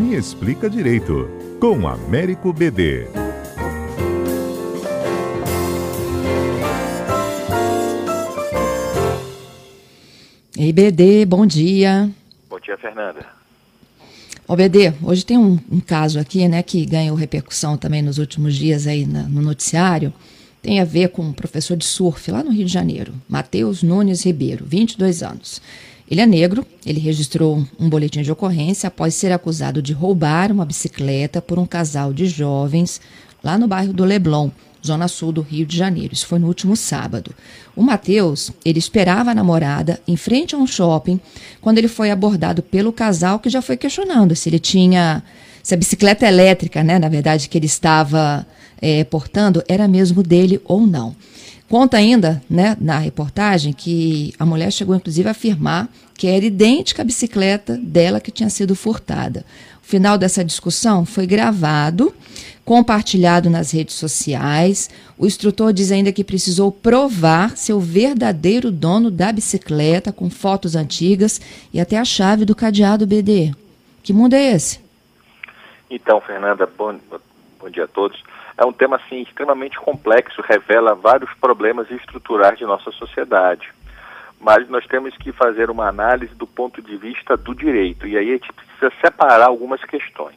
Me Explica Direito, com Américo BD. Ei, BD, bom dia. Bom dia, Fernanda. Ô, BD, hoje tem um, um, caso aqui, né, que ganhou repercussão também nos últimos dias aí na, no noticiário. Tem a ver com um professor de surf lá no Rio de Janeiro, Matheus Nunes Ribeiro, 22 anos. Ele é negro, ele registrou um boletim de ocorrência após ser acusado de roubar uma bicicleta por um casal de jovens lá no bairro do Leblon, zona sul do Rio de Janeiro. Isso foi no último sábado. O Matheus, ele esperava a namorada em frente a um shopping quando ele foi abordado pelo casal que já foi questionando se ele tinha se a bicicleta elétrica, né, na verdade, que ele estava é, portando era mesmo dele ou não. Conta ainda, né, na reportagem, que a mulher chegou inclusive a afirmar que era idêntica à bicicleta dela que tinha sido furtada. O final dessa discussão foi gravado, compartilhado nas redes sociais. O instrutor diz ainda que precisou provar seu verdadeiro dono da bicicleta com fotos antigas e até a chave do cadeado BD. Que mundo é esse? Então, Fernanda, bom, bom dia a todos é um tema assim extremamente complexo, revela vários problemas estruturais de nossa sociedade. Mas nós temos que fazer uma análise do ponto de vista do direito e aí a gente precisa separar algumas questões.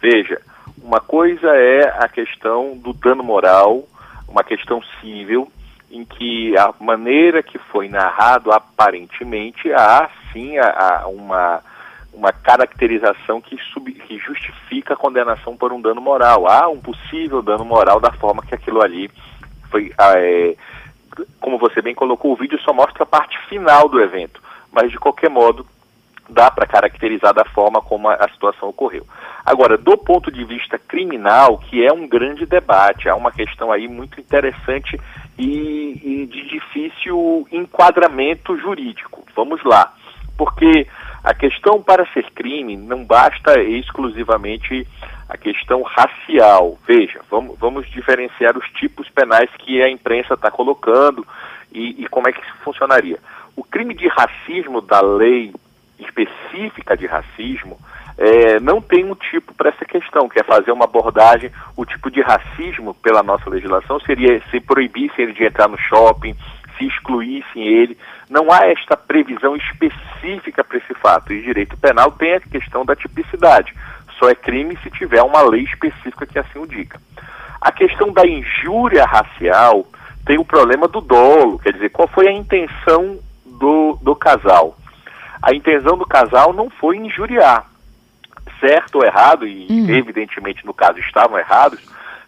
Veja, uma coisa é a questão do dano moral, uma questão civil, em que a maneira que foi narrado aparentemente há sim a, a uma uma caracterização que, sub, que justifica a condenação por um dano moral. Há um possível dano moral da forma que aquilo ali foi. Ah, é, como você bem colocou, o vídeo só mostra a parte final do evento, mas de qualquer modo dá para caracterizar da forma como a, a, situação ocorreu. Agora, do ponto de vista criminal, que é um grande debate, há uma questão aí muito interessante e, e de difícil enquadramento jurídico. Vamos lá, porque a questão para ser crime não basta exclusivamente a questão racial. Veja, vamos, vamos diferenciar os tipos penais que a imprensa está colocando e, e como é que isso funcionaria. O crime de racismo da lei específica de racismo é, não tem um tipo para essa questão, que é fazer uma abordagem. O tipo de racismo, pela nossa legislação, seria se proibisse ele de entrar no shopping, se excluíssem ele. Não há esta previsão específica para esse fato. E direito penal tem a questão da tipicidade. Só é crime se tiver uma lei específica que assim o diga. A questão da injúria racial tem o problema do dolo, quer dizer, qual foi a intenção do, do casal? A intenção do casal não foi injuriar. Certo ou errado, e hum. evidentemente no caso estavam errados,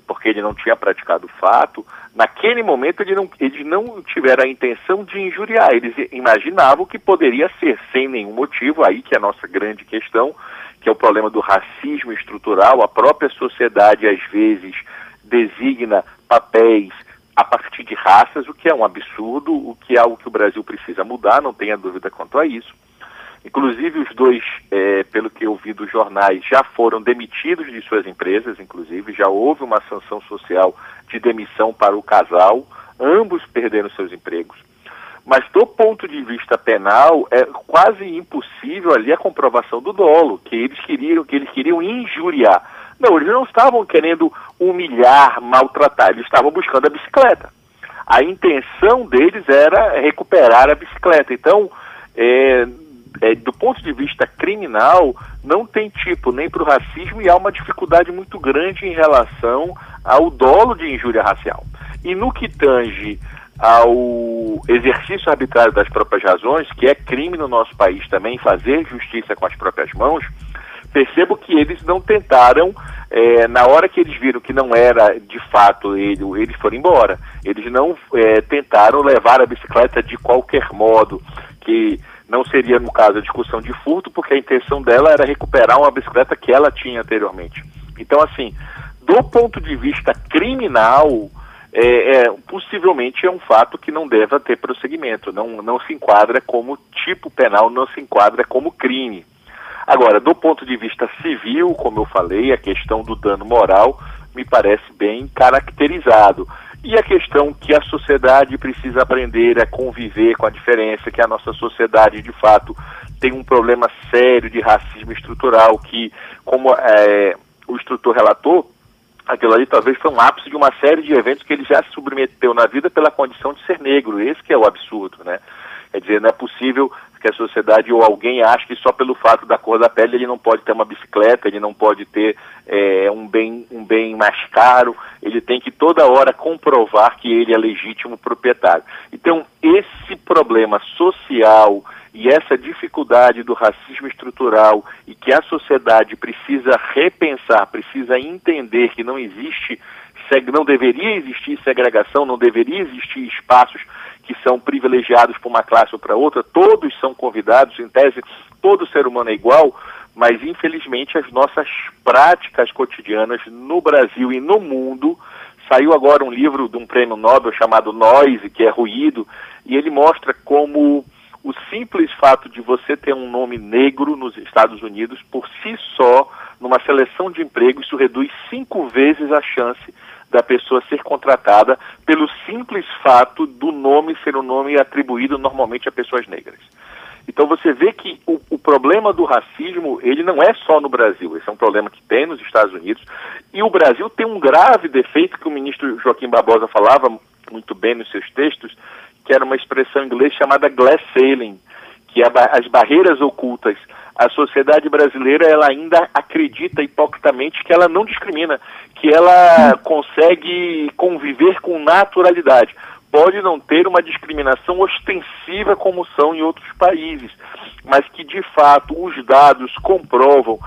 porque ele não tinha praticado o fato, naquele momento ele não, eles não tiveram a intenção de injuriar, eles imaginavam que poderia ser sem nenhum motivo, aí que é a nossa grande questão, que é o problema do racismo estrutural, a própria sociedade às vezes designa papéis a partir de raças, o que é um absurdo, o que é algo que o Brasil precisa mudar, não tenha dúvida quanto a isso. Inclusive, os dois, é, pelo que eu vi dos jornais, já foram demitidos de suas empresas, inclusive, já houve uma sanção social de demissão para o casal, ambos perderam seus empregos. Mas do ponto de vista penal, é quase impossível ali a comprovação do dolo, que eles queriam, que eles queriam injuriar. Não, eles não estavam querendo humilhar, maltratar, eles estavam buscando a bicicleta. A intenção deles era recuperar a bicicleta. Então, é, é, do ponto de vista criminal, não tem tipo nem para o racismo e há uma dificuldade muito grande em relação ao dolo de injúria racial. E no que tange ao exercício arbitrário das próprias razões, que é crime no nosso país também fazer justiça com as próprias mãos, percebo que eles não tentaram, é, na hora que eles viram que não era de fato ele, eles foram embora. Eles não é, tentaram levar a bicicleta de qualquer modo, que não seria, no caso, a discussão de furto, porque a intenção dela era recuperar uma bicicleta que ela tinha anteriormente. Então, assim, do ponto de vista criminal, é, é, possivelmente é um fato que não deve ter prosseguimento, não, não se enquadra como tipo penal, não se enquadra como crime. Agora, do ponto de vista civil, como eu falei, a questão do dano moral me parece bem caracterizado. E a questão que a sociedade precisa aprender a conviver com a diferença, que a nossa sociedade, de fato, tem um problema sério de racismo estrutural, que, como é, o instrutor relatou, aquilo ali talvez foi um ápice de uma série de eventos que ele já se submeteu na vida pela condição de ser negro. Esse que é o absurdo, né? Quer dizer, não é possível que a sociedade ou alguém ache que só pelo fato da cor da pele ele não pode ter uma bicicleta, ele não pode ter é, um, bem, um bem mais caro, ele tem que toda hora comprovar que ele é legítimo proprietário. Então, esse problema social e essa dificuldade do racismo estrutural e que a sociedade precisa repensar, precisa entender que não existe, não deveria existir segregação, não deveria existir espaços que são privilegiados por uma classe ou para outra, todos são convidados, em tese, todo ser humano é igual, mas infelizmente as nossas práticas cotidianas no Brasil e no mundo. Saiu agora um livro de um prêmio Nobel chamado Noise, que é ruído, e ele mostra como o simples fato de você ter um nome negro nos Estados Unidos, por si só, numa seleção de emprego, isso reduz cinco vezes a chance da pessoa ser contratada pelo simples fato do nome ser um nome atribuído normalmente a pessoas negras. Então você vê que o, o, problema do racismo, ele não é só no Brasil, esse é um problema que tem nos Estados Unidos, e o Brasil tem um grave defeito que o ministro Joaquim Barbosa falava muito bem nos seus textos, que era uma expressão em inglês chamada glass ceiling, que as barreiras ocultas a sociedade brasileira ela ainda acredita hipocritamente que ela não discrimina, que ela consegue conviver com naturalidade. Pode não ter uma discriminação ostensiva como são em outros países, mas que de fato os dados comprovam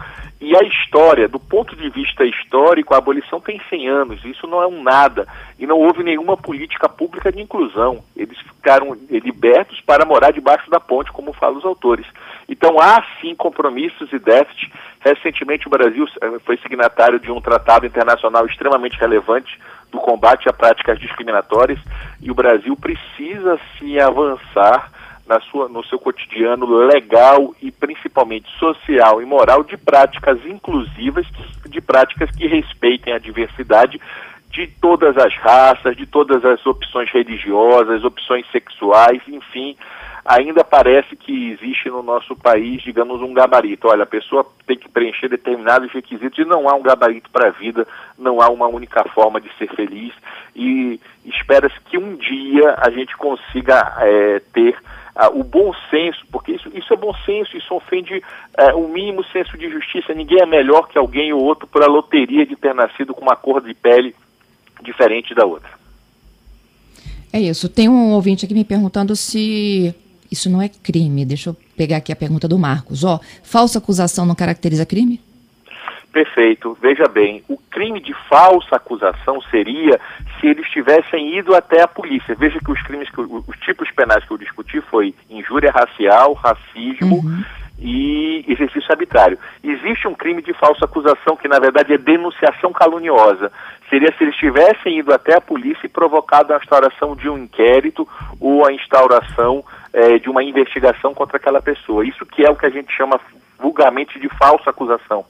e a história, do ponto de vista histórico, a abolição tem 100 anos, isso não é um nada. E não houve nenhuma política pública de inclusão. Eles ficaram libertos para morar debaixo da ponte, como falam os autores. Então há sim compromissos e déficit. Recentemente o Brasil eh, foi signatário de um tratado internacional extremamente relevante do combate a práticas discriminatórias e o Brasil precisa sim avançar na sua, no seu cotidiano legal e principalmente social e moral de práticas inclusivas, de práticas que respeitem a diversidade de todas as raças, de todas as opções religiosas, opções sexuais, enfim, ainda parece que existe no nosso país, digamos, um gabarito. Olha, a pessoa tem que preencher determinados requisitos e não há um gabarito para a vida, não há uma única forma de ser feliz e espera-se que um dia a gente consiga é, ter ah, o bom senso, porque isso, isso é bom senso, isso ofende eh, o mínimo senso de justiça. Ninguém é melhor que alguém ou outro por a loteria de ter nascido com uma cor de pele diferente da outra. É isso. Tem um ouvinte aqui me perguntando se isso não é crime. Deixa eu pegar aqui a pergunta do Marcos. Ó, falsa acusação não caracteriza crime? Perfeito. Veja bem, o crime de falsa acusação seria se eles tivessem ido até a polícia. Veja que os crimes, que, os tipos penais que eu discuti foi injúria racial, racismo uhum. E exercício arbitrário. Existe um crime de falsa acusação que na verdade é denunciação caluniosa. Seria se eles tivessem ido até a polícia e provocado a instauração de um inquérito ou a instauração é, de uma investigação contra aquela pessoa. Isso que é o que a gente chama vulgarmente de falsa acusação.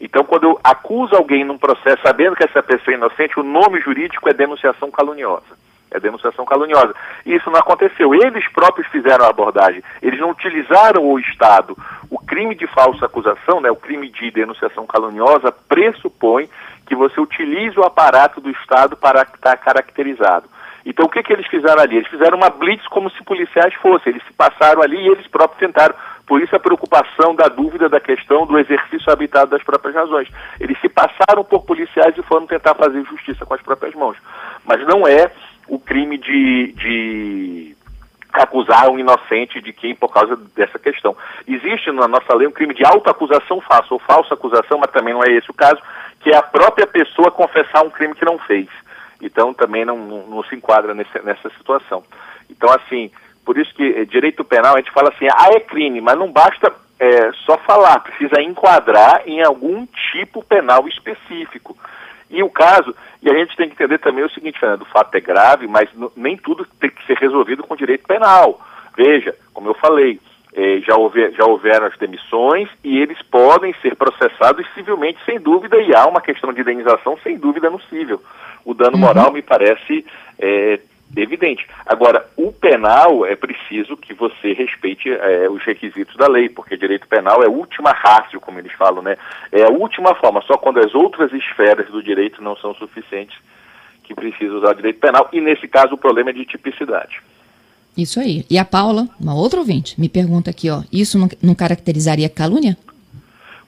Então, quando eu acuso alguém num processo sabendo que essa pessoa é inocente, o nome jurídico é denunciação caluniosa. É denunciação caluniosa. E isso não aconteceu. Eles próprios fizeram a abordagem. Eles não utilizaram o Estado. O crime de falsa acusação, né, o crime de denunciação caluniosa, pressupõe que você utilize o aparato do Estado para estar caracterizado. Então, o que, que eles fizeram ali? Eles fizeram uma blitz como se policiais fossem. Eles se passaram ali e eles próprios tentaram por isso a preocupação da dúvida da questão do exercício habitado das próprias razões. Eles se passaram por policiais e foram tentar fazer justiça com as próprias mãos. Mas não é o crime de, de acusar um inocente de quem por causa dessa questão. Existe na nossa lei um crime de autoacusação falsa ou falsa acusação, mas também não é esse o caso, que é a própria pessoa confessar um crime que não fez. Então também não, não, não se enquadra nesse, nessa situação. Então, assim, por isso que eh, direito penal a gente fala assim, ah, é crime, mas não basta é, só falar, precisa enquadrar em algum tipo penal específico. E o caso, e a gente tem que entender também o seguinte, Fernando, o fato é grave, mas nem tudo tem que ser resolvido com direito penal. Veja, como eu falei, é, já, houver, já houveram as demissões e eles podem ser processados civilmente, sem dúvida, e há uma questão de indenização, sem dúvida, no cível. O dano uhum. moral me parece é, evidente. Agora, o penal é preciso que você respeite é, os requisitos da lei, porque direito penal é a última rácio, como eles falam, né? É a última forma, só quando as outras esferas do direito não são suficientes que precisa usar o direito penal, e nesse caso o problema é de tipicidade. Isso aí. E a Paula, uma outra ouvinte, me pergunta aqui, ó, isso não, não caracterizaria calúnia?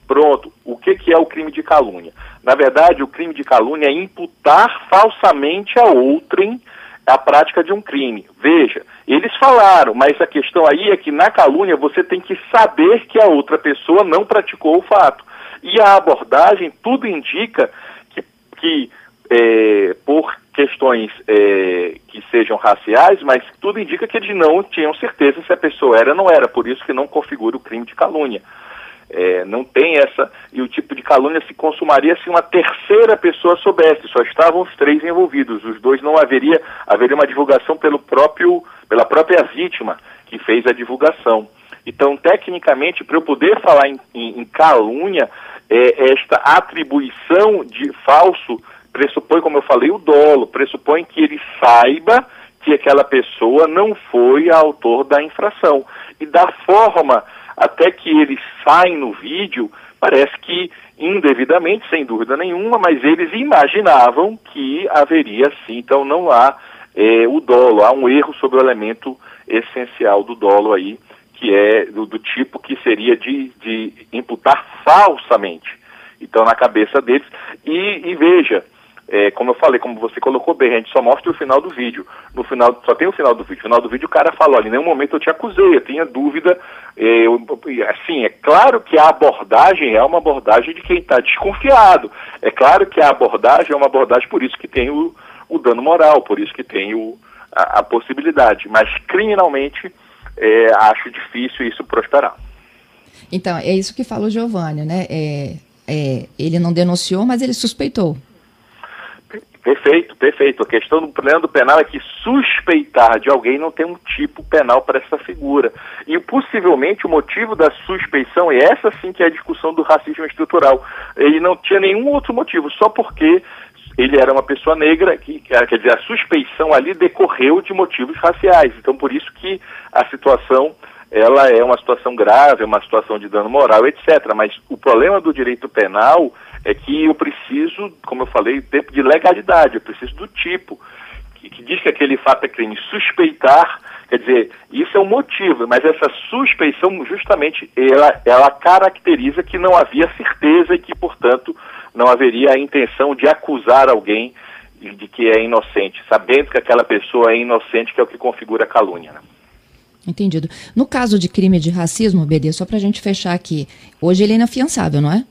Pronto. O que, que é o crime de calúnia? Na verdade, o crime de calúnia é imputar falsamente a outrem a prática de um crime. Veja, eles falaram, mas a questão aí é que na calúnia você tem que saber que a outra pessoa não praticou o fato. E a abordagem, tudo indica que, que é, por questões é, que sejam raciais, mas tudo indica que eles não tinham certeza se a pessoa era ou não era, por isso que não configura o crime de calúnia. É, não tem essa. E o tipo de calúnia se consumaria se uma terceira pessoa soubesse. Só estavam os três envolvidos. Os dois não haveria. Haveria uma divulgação pelo próprio, pela própria vítima que fez a divulgação. Então, tecnicamente, para eu poder falar em, em, em calúnia, é, esta atribuição de falso pressupõe, como eu falei, o dolo, pressupõe que ele saiba que aquela pessoa não foi autor da infração. E da forma até que eles saem no vídeo, parece que indevidamente, sem dúvida nenhuma, mas eles imaginavam que haveria sim, então não há é, o dolo, há um erro sobre o elemento essencial do dolo aí, que é do, do tipo que seria de, de imputar falsamente. Então, na cabeça deles. E, e veja, é, como eu falei, como você colocou bem, a gente só mostra o final do vídeo. No final, só tem o final do vídeo. No final do vídeo o cara fala, olha, em nenhum momento eu te acusei, eu tinha dúvida. É, eu, assim, é claro que a abordagem é uma abordagem de quem está desconfiado. É claro que a abordagem é uma abordagem por isso que tem o, o dano moral, por isso que tem o, a, a possibilidade. Mas criminalmente é, acho difícil isso prosperar. Então, é isso que fala o Giovanni, né? É, é, ele não denunciou, mas ele suspeitou. Perfeito, perfeito. A questão do plano penal é que suspeitar de alguém não tem um tipo penal para essa figura. E possivelmente o motivo da suspeição, e essa sim que é a discussão do racismo estrutural, ele não tinha nenhum outro motivo, só porque ele era uma pessoa negra, que, quer dizer, a suspeição ali decorreu de motivos raciais. Então, por isso que a situação ela é uma situação grave, é uma situação de dano moral, etc. Mas o problema do direito penal é que eu preciso, como eu falei, tempo de legalidade, eu preciso do tipo, que, que, diz que aquele fato é crime. Suspeitar, quer dizer, isso é um motivo, mas essa suspeição, justamente, ela, ela caracteriza que não havia certeza e que, portanto, não haveria a intenção de acusar alguém de, que é inocente, sabendo que aquela pessoa é inocente, que é o que configura a calúnia. Né? Entendido. No caso de crime de racismo, BD, só para a gente fechar aqui, hoje ele é inafiançável, não é?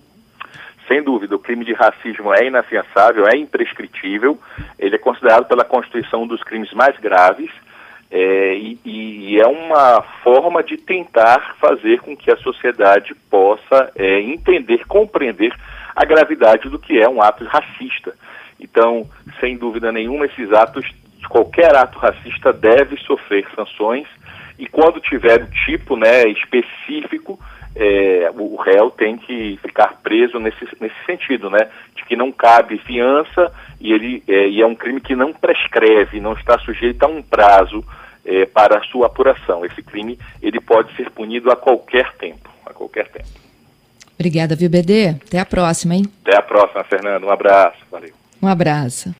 Sem dúvida, o crime de racismo é inafiançável, é imprescritível, ele é considerado pela Constituição um dos crimes mais graves é, e, e, é uma forma de tentar fazer com que a sociedade possa é, entender, compreender a gravidade do que é um ato racista. Então, sem dúvida nenhuma, esses atos, qualquer ato racista deve sofrer sanções e quando tiver o tipo né, específico, é, o réu tem que ficar preso nesse, nesse sentido, né? De que não cabe fiança e, ele, é, e é um crime que não prescreve, não está sujeito a um prazo é, para a sua apuração. Esse crime ele pode ser punido a qualquer tempo, a qualquer tempo. Obrigada, viu, BD? Até a próxima, hein? Até a próxima, Fernando. Um abraço. Valeu. Um abraço.